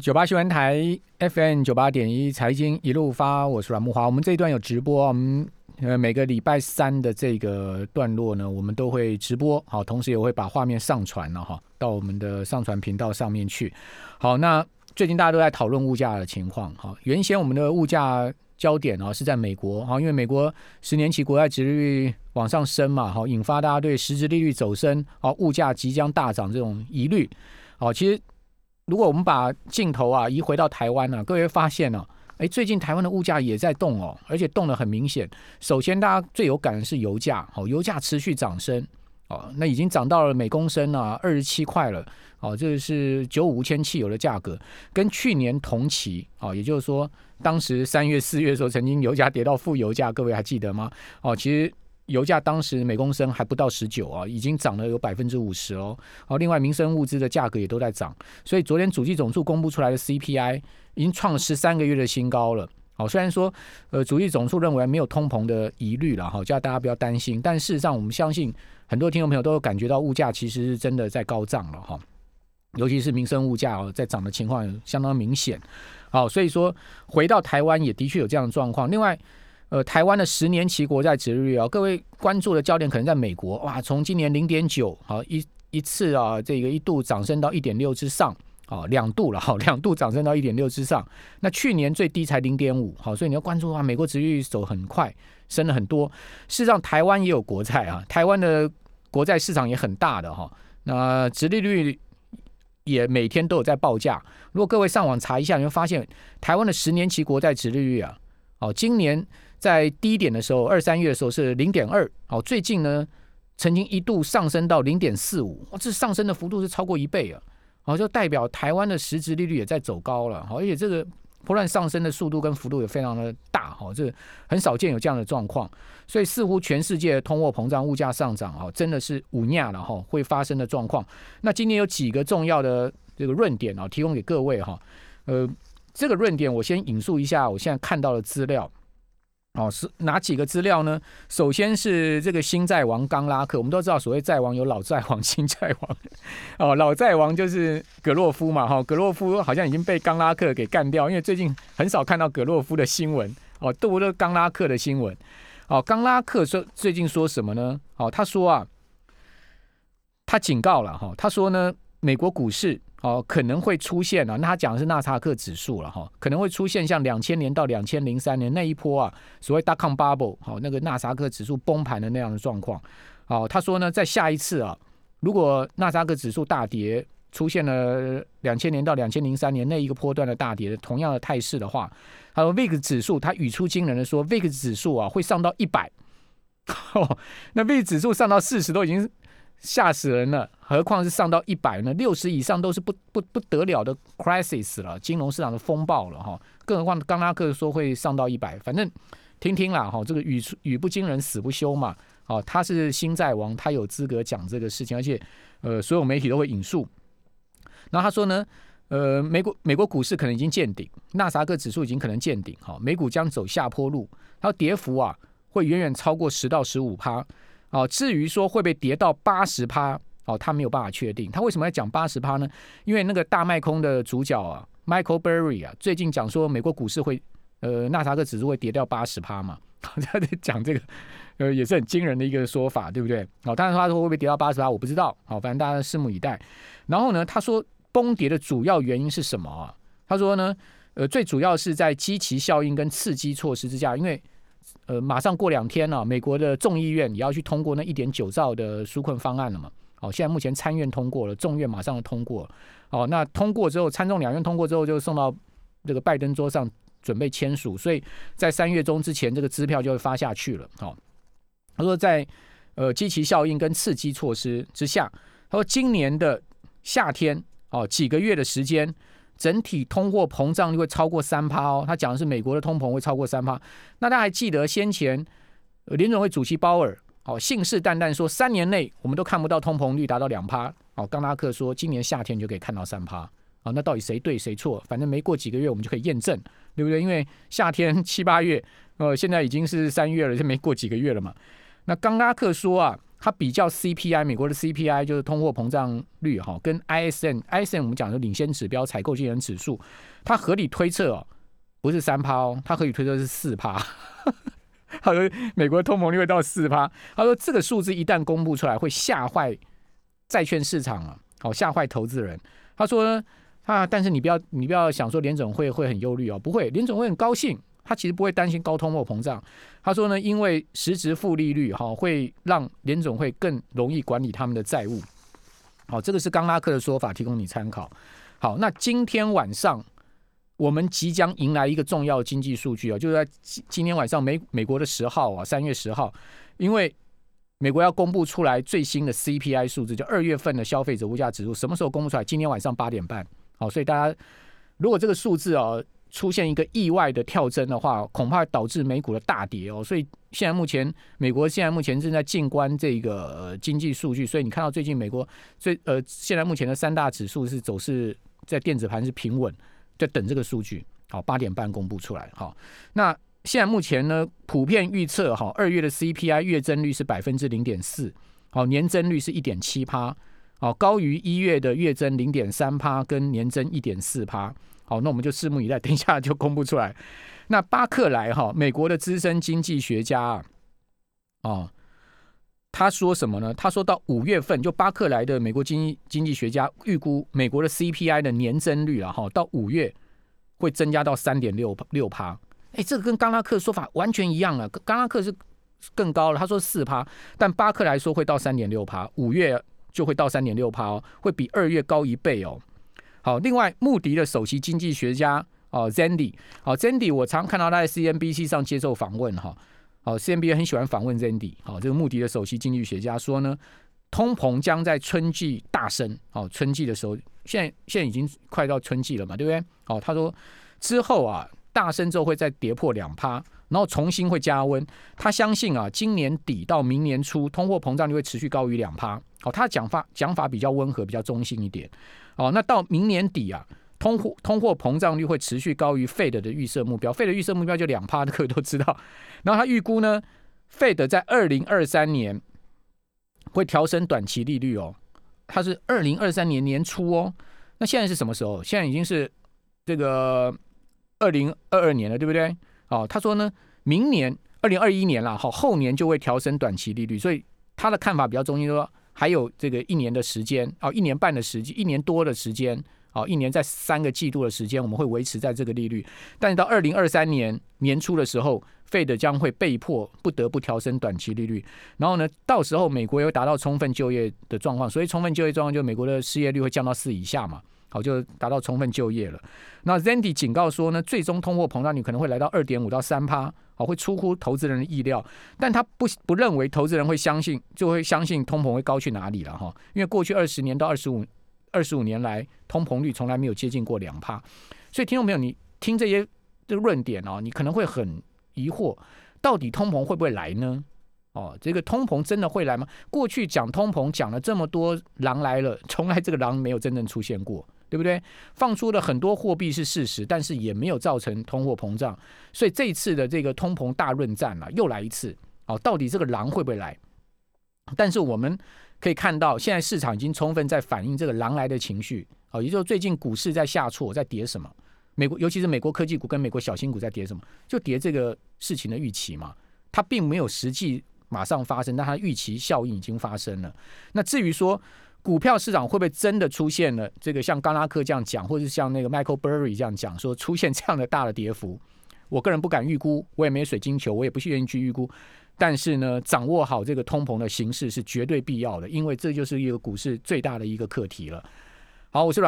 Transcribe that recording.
九八新闻台 FM 九八点一财经一路发，我是阮木华。我们这一段有直播，我们呃每个礼拜三的这个段落呢，我们都会直播，好，同时也会把画面上传了哈，到我们的上传频道上面去。好，那最近大家都在讨论物价的情况，哈，原先我们的物价焦点啊是在美国，哈，因为美国十年期国债殖利率往上升嘛，好，引发大家对实质利率走升，好，物价即将大涨这种疑虑，好，其实。如果我们把镜头啊移回到台湾呢，各位发现呢，哎，最近台湾的物价也在动哦，而且动得很明显。首先，大家最有感的是油价，哦，油价持续涨升，哦，那已经涨到了每公升啊二十七块了，哦，这是九五千汽油的价格，跟去年同期，哦，也就是说，当时三月、四月的时候，曾经油价跌到负油价，各位还记得吗？哦，其实。油价当时每公升还不到十九啊，已经涨了有百分之五十哦。好，另外民生物资的价格也都在涨，所以昨天主计总处公布出来的 CPI 已经创十三个月的新高了。好，虽然说呃主计总处认为没有通膨的疑虑了哈，叫大家不要担心，但事实上我们相信很多听众朋友都有感觉到物价其实是真的在高涨了哈，尤其是民生物价哦在涨的情况相当明显。好，所以说回到台湾也的确有这样的状况。另外。呃，台湾的十年期国债殖率啊，各位关注的焦点可能在美国哇，从今年零点九好一一次啊，这个一度涨升到一点六之上啊，两度了哈，两度涨升到一点六之上。那去年最低才零点五，好，所以你要关注的话，美国殖率走很快，升了很多。事实上，台湾也有国债啊，台湾的国债市场也很大的哈。那殖利率也每天都有在报价。如果各位上网查一下，你会发现台湾的十年期国债殖利率啊，哦，今年。在低点的时候，二三月的时候是零点二，好，最近呢曾经一度上升到零点四五，哇，这上升的幅度是超过一倍啊，好，就代表台湾的实质利率也在走高了，好，而且这个不断上升的速度跟幅度也非常的大，哈，这很少见有这样的状况，所以似乎全世界通货膨胀、物价上涨，啊，真的是五亚了，哈，会发生的状况。那今天有几个重要的这个论点啊，提供给各位哈，呃，这个论点我先引述一下，我现在看到的资料。哦，是哪几个资料呢？首先是这个新债王刚拉克，我们都知道，所谓债王有老债王、新债王。哦，老债王就是格洛夫嘛，哈，格洛夫好像已经被刚拉克给干掉，因为最近很少看到格洛夫的新闻。哦，读了刚拉克的新闻。哦，刚拉克说最近说什么呢？哦，他说啊，他警告了哈，他说呢，美国股市。哦，可能会出现啊，那他讲的是纳萨克指数了哈，可能会出现像两千年到两千零三年那一波啊，所谓大康 bubble 好，那个纳萨克指数崩盘的那样的状况。好，他说呢，在下一次啊，如果纳萨克指数大跌，出现了两千年到两千零三年那一个波段的大跌的同样的态势的话，他说 VIX 指数，他语出惊人的说，VIX 指数啊会上到一百，哦那 VIX 指数上到四十都已经。吓死人了，何况是上到一百呢？六十以上都是不不不得了的 crisis 了，金融市场的风暴了哈。更何况刚拉克说会上到一百，反正听听啦哈。这个语语不惊人死不休嘛。哦，他是新债王，他有资格讲这个事情，而且呃，所有媒体都会引述。然后他说呢，呃，美国美国股市可能已经见顶，纳萨克指数已经可能见顶，哈，美股将走下坡路，它跌幅啊会远远超过十到十五趴。哦，至于说会被跌到八十趴，哦，他没有办法确定。他为什么要讲八十趴呢？因为那个大卖空的主角啊，Michael Berry 啊，最近讲说美国股市会，呃，纳萨克指数会跌掉八十趴嘛。他在讲这个，呃，也是很惊人的一个说法，对不对？哦，当然他说会不会跌到八十趴，我不知道。好，反正大家拭目以待。然后呢，他说崩跌的主要原因是什么啊？他说呢，呃，最主要是在积极效应跟刺激措施之下，因为。呃，马上过两天了，美国的众议院也要去通过那一点九兆的纾困方案了嘛？好，现在目前参院通过了，众院马上通过。好，那通过之后，参众两院通过之后，就送到这个拜登桌上准备签署，所以在三月中之前，这个支票就会发下去了。好，他说在呃积极效应跟刺激措施之下，他说今年的夏天哦几个月的时间。整体通货膨胀率会超过三趴哦，他讲的是美国的通膨会超过三趴。那大家还记得先前联总会主席鲍尔哦信誓旦旦说三年内我们都看不到通膨率达到两趴哦，冈拉克说今年夏天就可以看到三趴啊，那到底谁对谁错？反正没过几个月我们就可以验证，对不对？因为夏天七八月呃现在已经是三月了，就没过几个月了嘛。那冈拉克说啊。他比较 CPI 美国的 CPI 就是通货膨胀率哈，跟 ISM，ISM 我们讲的领先指标采购经理指数，他合理推测哦，不是三趴哦，他合理推测是四趴。他说美国通膨率会到四趴，他说这个数字一旦公布出来，会吓坏债券市场啊，好吓坏投资人。他说啊，但是你不要你不要想说联总会会很忧虑哦，不会，联总会很高兴。他其实不会担心高通货膨胀。他说呢，因为实质负利率哈会让联总会更容易管理他们的债务。好，这个是冈拉克的说法，提供你参考。好，那今天晚上我们即将迎来一个重要经济数据啊，就是在今天晚上美美国的十号啊，三月十号，因为美国要公布出来最新的 CPI 数字，就二月份的消费者物价指数，什么时候公布出来？今天晚上八点半。好，所以大家如果这个数字啊。出现一个意外的跳增的话，恐怕导致美股的大跌哦。所以现在目前美国现在目前正在静观这个经济数据。所以你看到最近美国最呃现在目前的三大指数是走势在电子盘是平稳，在等这个数据。好，八点半公布出来。好，那现在目前呢，普遍预测哈，二月的 CPI 月增率是百分之零点四，好，年增率是一点七趴，好，高于一月的月增零点三趴跟年增一点四趴。好，那我们就拭目以待，等一下就公布出来。那巴克莱哈，美国的资深经济学家啊，哦，他说什么呢？他说到五月份，就巴克莱的美国经经济学家预估美国的 CPI 的年增率啊，哈，到五月会增加到三点六六趴。哎，这个跟冈拉克说法完全一样了。冈拉克是更高了，他说四趴，但巴克莱说会到三点六趴，五月就会到三点六趴哦，会比二月高一倍哦。好，另外穆迪的首席经济学家哦，Zandy，好，Zandy，我常看到他在 CNBC 上接受访问哈，好，C N B A 很喜欢访问 Zandy，好，这个穆迪的首席经济学家说呢，通膨将在春季大升，好，春季的时候，现在现在已经快到春季了嘛，对不对？好，他说之后啊，大升之后会再跌破两趴，然后重新会加温，他相信啊，今年底到明年初，通货膨胀率会持续高于两趴，好，他讲法讲法比较温和，比较中性一点。哦，那到明年底啊，通货通货膨胀率会持续高于 Fed 的预设目标，Fed 预设目标就两趴，各位都知道。然后他预估呢，Fed 在二零二三年会调升短期利率哦，他是二零二三年年初哦。那现在是什么时候？现在已经是这个二零二二年了，对不对？哦，他说呢，明年二零二一年了，好，后年就会调升短期利率，所以他的看法比较中心，说。还有这个一年的时间哦，一年半的时间，一年多的时间哦，一年在三个季度的时间，我们会维持在这个利率。但是到二零二三年年初的时候，Fed 将会被迫不得不调升短期利率。然后呢，到时候美国又达到充分就业的状况，所以充分就业状况就美国的失业率会降到四以下嘛。好，就达到充分就业了。那 Zandy 警告说呢，最终通货膨胀率可能会来到二点五到三趴，好，会出乎投资人的意料。但他不不认为投资人会相信，就会相信通膨会高去哪里了哈？因为过去二十年到二十五二十五年来，通膨率从来没有接近过两趴。所以听众朋友，你听这些的论点哦，你可能会很疑惑，到底通膨会不会来呢？哦，这个通膨真的会来吗？过去讲通膨讲了这么多，狼来了，从来这个狼没有真正出现过。对不对？放出了很多货币是事实，但是也没有造成通货膨胀，所以这一次的这个通膨大论战啊，又来一次。哦，到底这个狼会不会来？但是我们可以看到，现在市场已经充分在反映这个狼来的情绪。哦，也就是最近股市在下挫，在跌什么？美国尤其是美国科技股跟美国小新股在跌什么？就跌这个事情的预期嘛。它并没有实际马上发生，但它预期效应已经发生了。那至于说，股票市场会不会真的出现了这个像刚拉克这样讲，或者像那个 Michael Burry 这样讲，说出现这样的大的跌幅？我个人不敢预估，我也没水晶球，我也不愿意去预估。但是呢，掌握好这个通膨的形势是绝对必要的，因为这就是一个股市最大的一个课题了。好，我是阮。